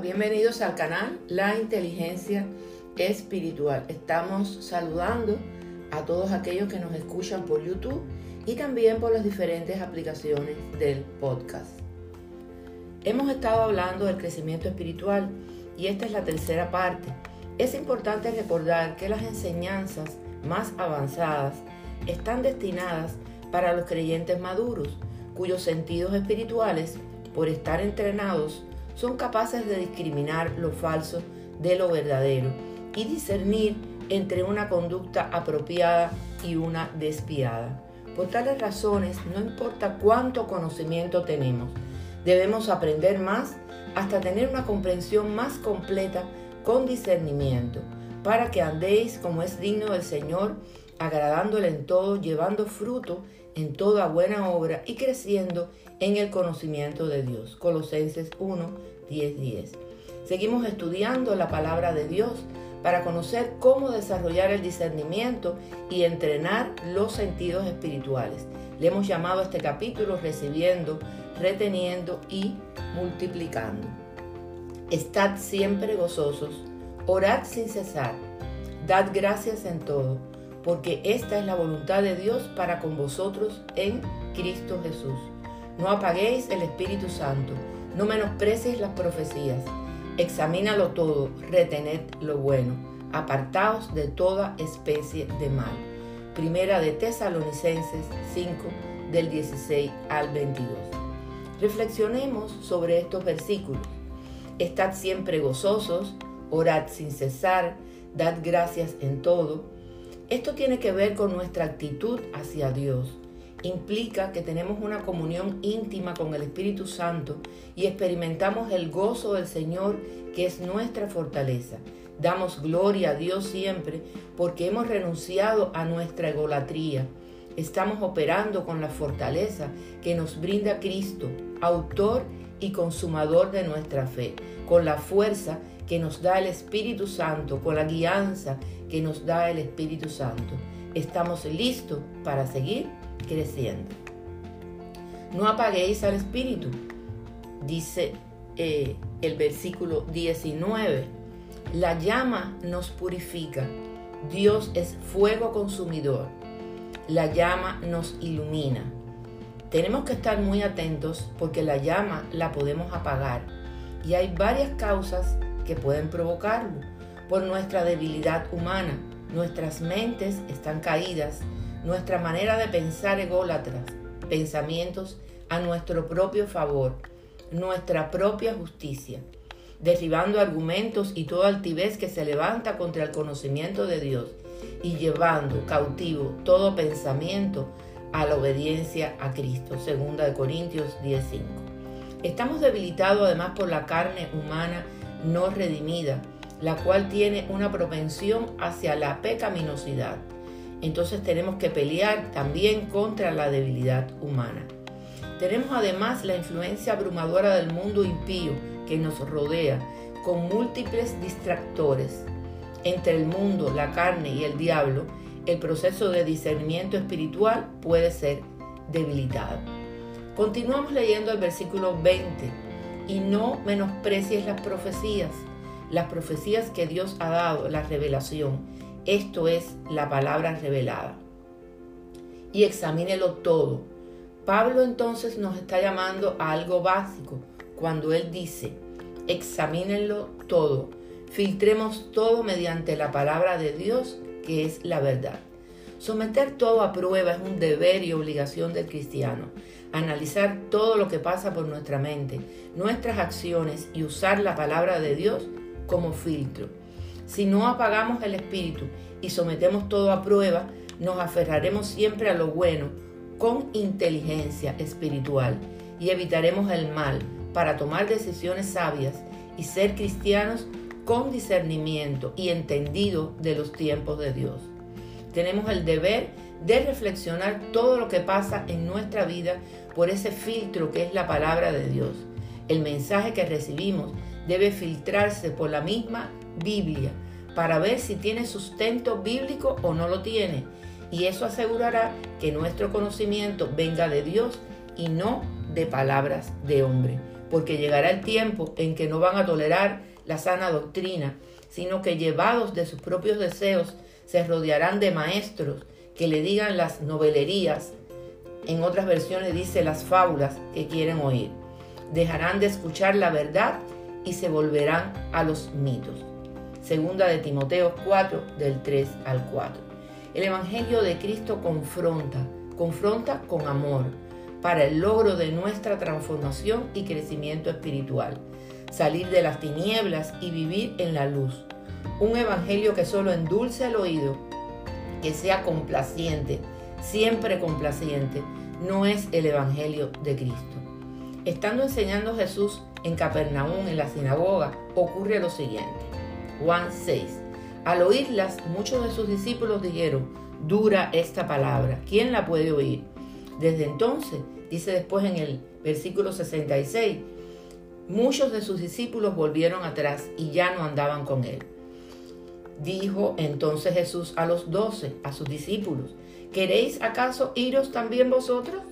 bienvenidos al canal La Inteligencia Espiritual. Estamos saludando a todos aquellos que nos escuchan por YouTube y también por las diferentes aplicaciones del podcast. Hemos estado hablando del crecimiento espiritual y esta es la tercera parte. Es importante recordar que las enseñanzas más avanzadas están destinadas para los creyentes maduros, cuyos sentidos espirituales, por estar entrenados, son capaces de discriminar lo falso de lo verdadero y discernir entre una conducta apropiada y una despiada. Por tales razones, no importa cuánto conocimiento tenemos, debemos aprender más hasta tener una comprensión más completa con discernimiento, para que andéis como es digno del Señor, agradándole en todo, llevando fruto en toda buena obra y creciendo en el conocimiento de Dios. Colosenses 1, 10, 10. Seguimos estudiando la palabra de Dios para conocer cómo desarrollar el discernimiento y entrenar los sentidos espirituales. Le hemos llamado a este capítulo recibiendo, reteniendo y multiplicando. Estad siempre gozosos, orad sin cesar, dad gracias en todo porque esta es la voluntad de Dios para con vosotros en Cristo Jesús. No apaguéis el Espíritu Santo, no menosprecies las profecías, examínalo todo, retened lo bueno, apartaos de toda especie de mal. Primera de Tesalonicenses 5 del 16 al 22. Reflexionemos sobre estos versículos. Estad siempre gozosos, orad sin cesar, dad gracias en todo esto tiene que ver con nuestra actitud hacia Dios. Implica que tenemos una comunión íntima con el Espíritu Santo y experimentamos el gozo del Señor que es nuestra fortaleza. Damos gloria a Dios siempre porque hemos renunciado a nuestra egolatría. Estamos operando con la fortaleza que nos brinda Cristo, autor y consumador de nuestra fe, con la fuerza que nos da el Espíritu Santo, con la guianza que nos da el Espíritu Santo. Estamos listos para seguir creciendo. No apaguéis al Espíritu, dice eh, el versículo 19. La llama nos purifica. Dios es fuego consumidor. La llama nos ilumina. Tenemos que estar muy atentos porque la llama la podemos apagar. Y hay varias causas que pueden provocarlo por nuestra debilidad humana. Nuestras mentes están caídas, nuestra manera de pensar ególatras, pensamientos a nuestro propio favor, nuestra propia justicia, derribando argumentos y toda altivez que se levanta contra el conocimiento de Dios y llevando cautivo todo pensamiento a la obediencia a Cristo. Segunda de Corintios 10:5. Estamos debilitados además por la carne humana no redimida, la cual tiene una propensión hacia la pecaminosidad. Entonces tenemos que pelear también contra la debilidad humana. Tenemos además la influencia abrumadora del mundo impío que nos rodea, con múltiples distractores. Entre el mundo, la carne y el diablo, el proceso de discernimiento espiritual puede ser debilitado. Continuamos leyendo el versículo 20 y no menosprecies las profecías, las profecías que Dios ha dado, la revelación. Esto es la palabra revelada. Y examínelo todo. Pablo entonces nos está llamando a algo básico cuando él dice, examínenlo todo, filtremos todo mediante la palabra de Dios que es la verdad. Someter todo a prueba es un deber y obligación del cristiano analizar todo lo que pasa por nuestra mente, nuestras acciones y usar la palabra de Dios como filtro. Si no apagamos el espíritu y sometemos todo a prueba, nos aferraremos siempre a lo bueno con inteligencia espiritual y evitaremos el mal para tomar decisiones sabias y ser cristianos con discernimiento y entendido de los tiempos de Dios. Tenemos el deber de reflexionar todo lo que pasa en nuestra vida por ese filtro que es la palabra de Dios. El mensaje que recibimos debe filtrarse por la misma Biblia para ver si tiene sustento bíblico o no lo tiene. Y eso asegurará que nuestro conocimiento venga de Dios y no de palabras de hombre. porque llegará el tiempo en que no van a tolerar la sana doctrina, sino que llevados de sus propios deseos se rodearán de maestros que le digan las novelerías, en otras versiones dice las fábulas que quieren oír. Dejarán de escuchar la verdad y se volverán a los mitos. Segunda de Timoteo 4 del 3 al 4. El Evangelio de Cristo confronta, confronta con amor para el logro de nuestra transformación y crecimiento espiritual, salir de las tinieblas y vivir en la luz. Un Evangelio que solo endulce el oído, que sea complaciente, siempre complaciente, no es el Evangelio de Cristo. Estando enseñando Jesús en Capernaum, en la sinagoga, ocurre lo siguiente. Juan 6. Al oírlas, muchos de sus discípulos dijeron, dura esta palabra, ¿quién la puede oír? Desde entonces, dice después en el versículo 66, muchos de sus discípulos volvieron atrás y ya no andaban con él. Dijo entonces Jesús a los doce, a sus discípulos, ¿queréis acaso iros también vosotros?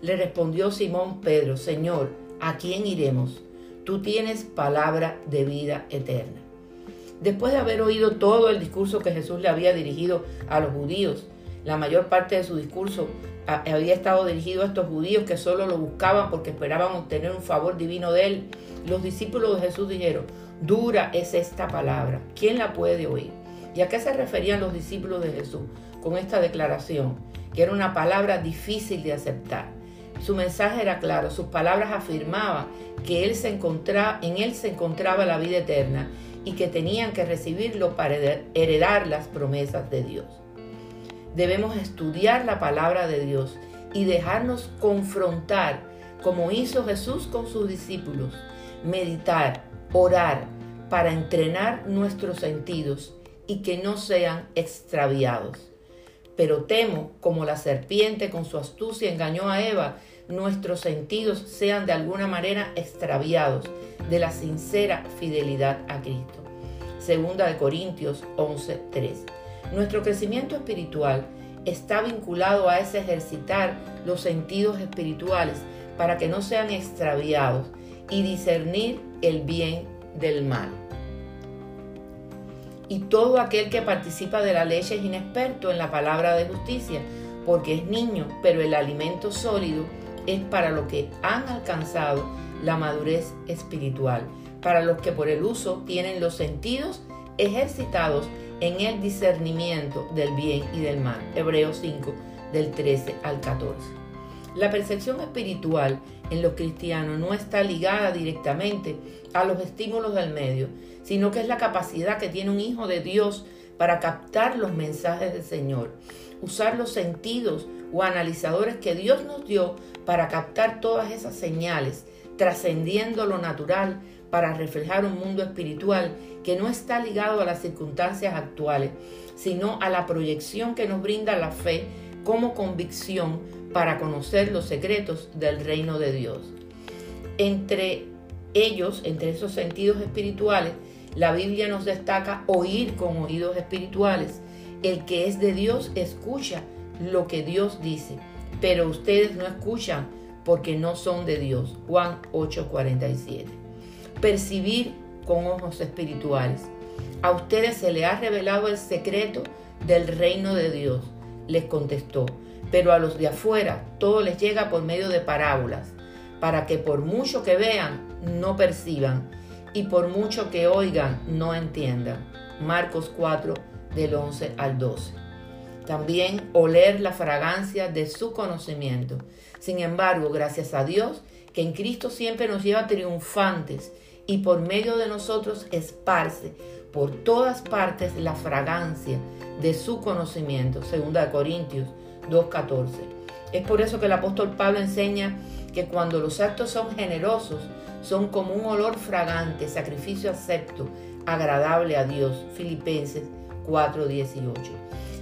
Le respondió Simón Pedro, Señor, ¿a quién iremos? Tú tienes palabra de vida eterna. Después de haber oído todo el discurso que Jesús le había dirigido a los judíos, la mayor parte de su discurso había estado dirigido a estos judíos que solo lo buscaban porque esperaban obtener un favor divino de él. Los discípulos de Jesús dijeron, dura es esta palabra, ¿quién la puede oír? ¿Y a qué se referían los discípulos de Jesús con esta declaración? Que era una palabra difícil de aceptar. Su mensaje era claro, sus palabras afirmaban que él se encontraba, en él se encontraba la vida eterna y que tenían que recibirlo para heredar las promesas de Dios debemos estudiar la palabra de Dios y dejarnos confrontar como hizo Jesús con sus discípulos, meditar, orar para entrenar nuestros sentidos y que no sean extraviados. Pero temo, como la serpiente con su astucia engañó a Eva, nuestros sentidos sean de alguna manera extraviados de la sincera fidelidad a Cristo. Segunda de Corintios 11:3. Nuestro crecimiento espiritual está vinculado a ese ejercitar los sentidos espirituales para que no sean extraviados y discernir el bien del mal. Y todo aquel que participa de la ley es inexperto en la palabra de justicia, porque es niño, pero el alimento sólido es para los que han alcanzado la madurez espiritual, para los que por el uso tienen los sentidos ejercitados en el discernimiento del bien y del mal. Hebreos 5, del 13 al 14. La percepción espiritual en los cristianos no está ligada directamente a los estímulos del medio, sino que es la capacidad que tiene un hijo de Dios para captar los mensajes del Señor, usar los sentidos o analizadores que Dios nos dio para captar todas esas señales, trascendiendo lo natural para reflejar un mundo espiritual que no está ligado a las circunstancias actuales, sino a la proyección que nos brinda la fe como convicción para conocer los secretos del reino de Dios. Entre ellos, entre esos sentidos espirituales, la Biblia nos destaca oír con oídos espirituales. El que es de Dios escucha lo que Dios dice, pero ustedes no escuchan porque no son de Dios. Juan 8:47 percibir con ojos espirituales. A ustedes se les ha revelado el secreto del reino de Dios, les contestó, pero a los de afuera todo les llega por medio de parábolas, para que por mucho que vean, no perciban, y por mucho que oigan, no entiendan. Marcos 4, del 11 al 12. También oler la fragancia de su conocimiento. Sin embargo, gracias a Dios, que en Cristo siempre nos lleva triunfantes y por medio de nosotros esparce por todas partes la fragancia de su conocimiento. Segunda de Corintios 2.14. Es por eso que el apóstol Pablo enseña que cuando los actos son generosos, son como un olor fragante, sacrificio acepto, agradable a Dios. Filipenses 4:18.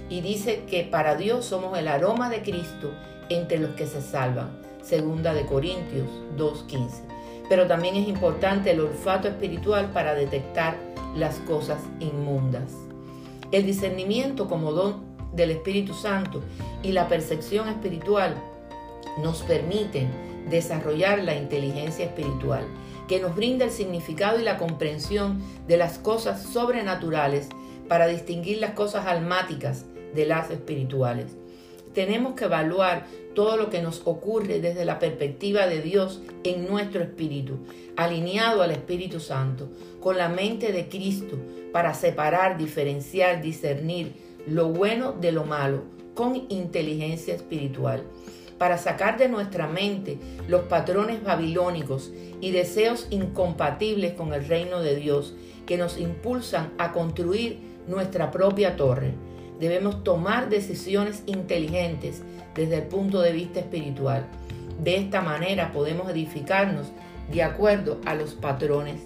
Y dice que para Dios somos el aroma de Cristo entre los que se salvan. Segunda de Corintios 2:15 pero también es importante el olfato espiritual para detectar las cosas inmundas. El discernimiento como don del Espíritu Santo y la percepción espiritual nos permiten desarrollar la inteligencia espiritual, que nos brinda el significado y la comprensión de las cosas sobrenaturales para distinguir las cosas almáticas de las espirituales. Tenemos que evaluar todo lo que nos ocurre desde la perspectiva de Dios en nuestro espíritu, alineado al Espíritu Santo, con la mente de Cristo, para separar, diferenciar, discernir lo bueno de lo malo, con inteligencia espiritual para sacar de nuestra mente los patrones babilónicos y deseos incompatibles con el reino de Dios que nos impulsan a construir nuestra propia torre. Debemos tomar decisiones inteligentes desde el punto de vista espiritual. De esta manera podemos edificarnos de acuerdo a los patrones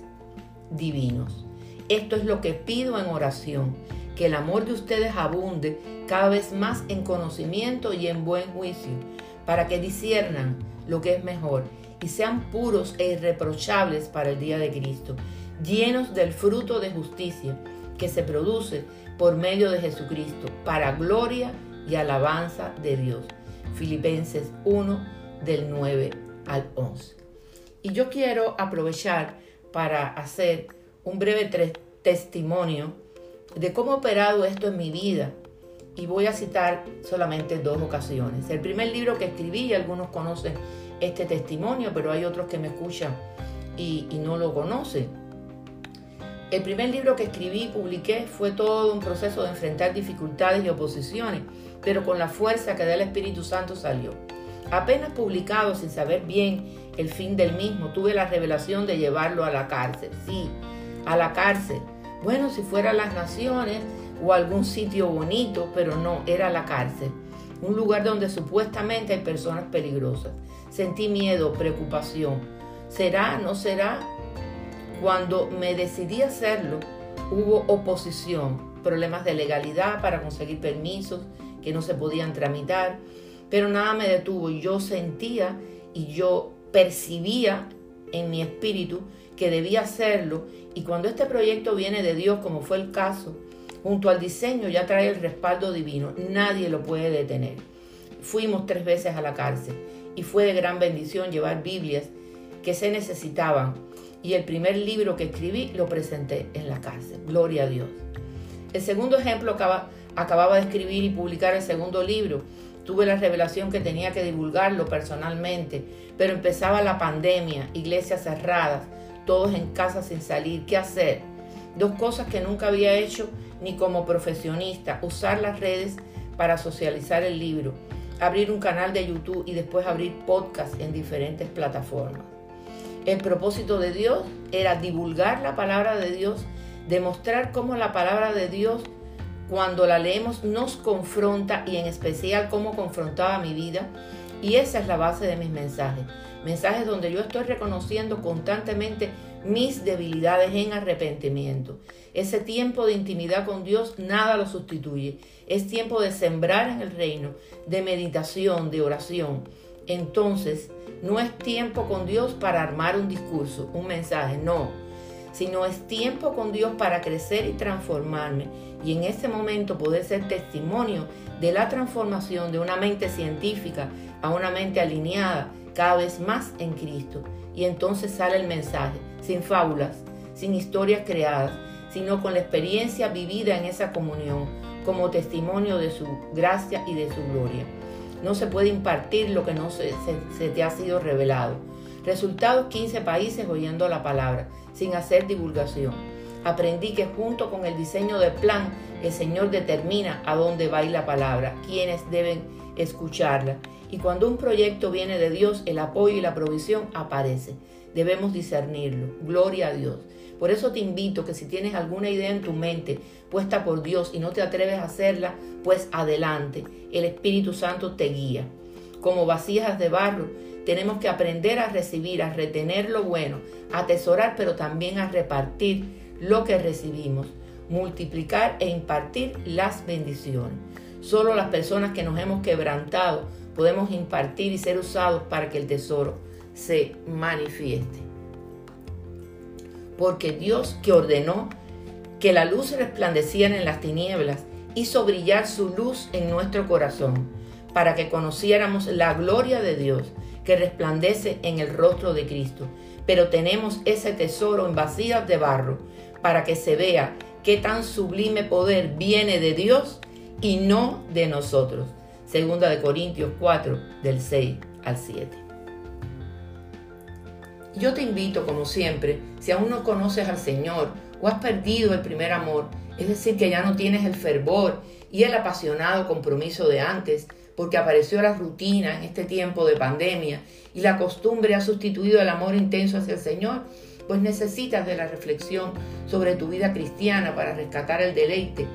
divinos. Esto es lo que pido en oración, que el amor de ustedes abunde cada vez más en conocimiento y en buen juicio para que disiernan lo que es mejor y sean puros e irreprochables para el día de Cristo, llenos del fruto de justicia que se produce por medio de Jesucristo, para gloria y alabanza de Dios. Filipenses 1 del 9 al 11. Y yo quiero aprovechar para hacer un breve testimonio de cómo ha operado esto en mi vida y voy a citar solamente dos ocasiones. El primer libro que escribí, y algunos conocen este testimonio, pero hay otros que me escuchan y, y no lo conocen. El primer libro que escribí y publiqué fue todo un proceso de enfrentar dificultades y oposiciones, pero con la fuerza que da el Espíritu Santo salió. Apenas publicado sin saber bien el fin del mismo, tuve la revelación de llevarlo a la cárcel. Sí, a la cárcel. Bueno, si fuera las naciones, o algún sitio bonito, pero no, era la cárcel, un lugar donde supuestamente hay personas peligrosas. Sentí miedo, preocupación. ¿Será? ¿No será? Cuando me decidí hacerlo, hubo oposición, problemas de legalidad para conseguir permisos que no se podían tramitar, pero nada me detuvo. Yo sentía y yo percibía en mi espíritu que debía hacerlo y cuando este proyecto viene de Dios, como fue el caso, junto al diseño ya trae el respaldo divino, nadie lo puede detener. Fuimos tres veces a la cárcel y fue de gran bendición llevar Biblias que se necesitaban y el primer libro que escribí lo presenté en la cárcel. Gloria a Dios. El segundo ejemplo acababa de escribir y publicar el segundo libro. Tuve la revelación que tenía que divulgarlo personalmente, pero empezaba la pandemia, iglesias cerradas, todos en casa sin salir. ¿Qué hacer? Dos cosas que nunca había hecho ni como profesionista, usar las redes para socializar el libro, abrir un canal de YouTube y después abrir podcast en diferentes plataformas. El propósito de Dios era divulgar la palabra de Dios, demostrar cómo la palabra de Dios cuando la leemos nos confronta y en especial cómo confrontaba mi vida. Y esa es la base de mis mensajes. Mensajes donde yo estoy reconociendo constantemente mis debilidades en arrepentimiento. Ese tiempo de intimidad con Dios nada lo sustituye. Es tiempo de sembrar en el reino, de meditación, de oración. Entonces, no es tiempo con Dios para armar un discurso, un mensaje, no, sino es tiempo con Dios para crecer y transformarme y en ese momento poder ser testimonio de la transformación de una mente científica a una mente alineada cada vez más en Cristo. Y entonces sale el mensaje, sin fábulas, sin historias creadas, sino con la experiencia vivida en esa comunión, como testimonio de su gracia y de su gloria. No se puede impartir lo que no se, te ha sido revelado. Resultados 15 países oyendo la palabra, sin hacer divulgación. Aprendí que junto con el diseño del plan, el Señor determina a dónde va la palabra, quiénes deben escucharla. Y cuando un proyecto viene de Dios, el apoyo y la provisión aparece. Debemos discernirlo. Gloria a Dios. Por eso te invito que si tienes alguna idea en tu mente puesta por Dios y no te atreves a hacerla, pues adelante. El Espíritu Santo te guía. Como vasijas de barro, tenemos que aprender a recibir, a retener lo bueno, a atesorar, pero también a repartir lo que recibimos, multiplicar e impartir las bendiciones. Solo las personas que nos hemos quebrantado podemos impartir y ser usados para que el tesoro se manifieste porque Dios que ordenó que la luz resplandeciera en las tinieblas, hizo brillar su luz en nuestro corazón, para que conociéramos la gloria de Dios, que resplandece en el rostro de Cristo. Pero tenemos ese tesoro en vasijas de barro para que se vea qué tan sublime poder viene de Dios y no de nosotros. Segunda de Corintios 4, del 6 al 7. Yo te invito, como siempre, si aún no conoces al Señor o has perdido el primer amor, es decir, que ya no tienes el fervor y el apasionado compromiso de antes, porque apareció la rutina en este tiempo de pandemia y la costumbre ha sustituido el amor intenso hacia el Señor, pues necesitas de la reflexión sobre tu vida cristiana para rescatar el deleite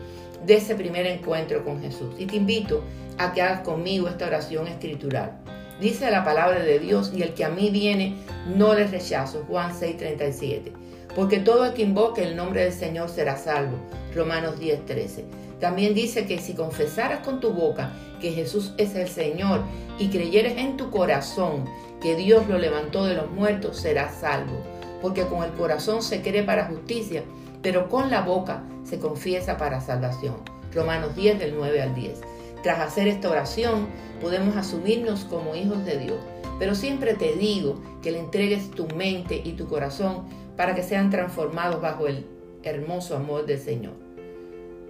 de ese primer encuentro con Jesús. Y te invito a que hagas conmigo esta oración escritural. Dice la palabra de Dios, y el que a mí viene, no le rechazo. Juan 6:37. Porque todo el que invoque el nombre del Señor será salvo. Romanos 10:13. También dice que si confesaras con tu boca que Jesús es el Señor y creyeres en tu corazón que Dios lo levantó de los muertos, serás salvo. Porque con el corazón se cree para justicia, pero con la boca se confiesa para salvación. Romanos 10 del 9 al 10. Tras hacer esta oración, podemos asumirnos como hijos de Dios. Pero siempre te digo que le entregues tu mente y tu corazón para que sean transformados bajo el hermoso amor del Señor.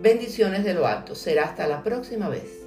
Bendiciones de lo alto. Será hasta la próxima vez.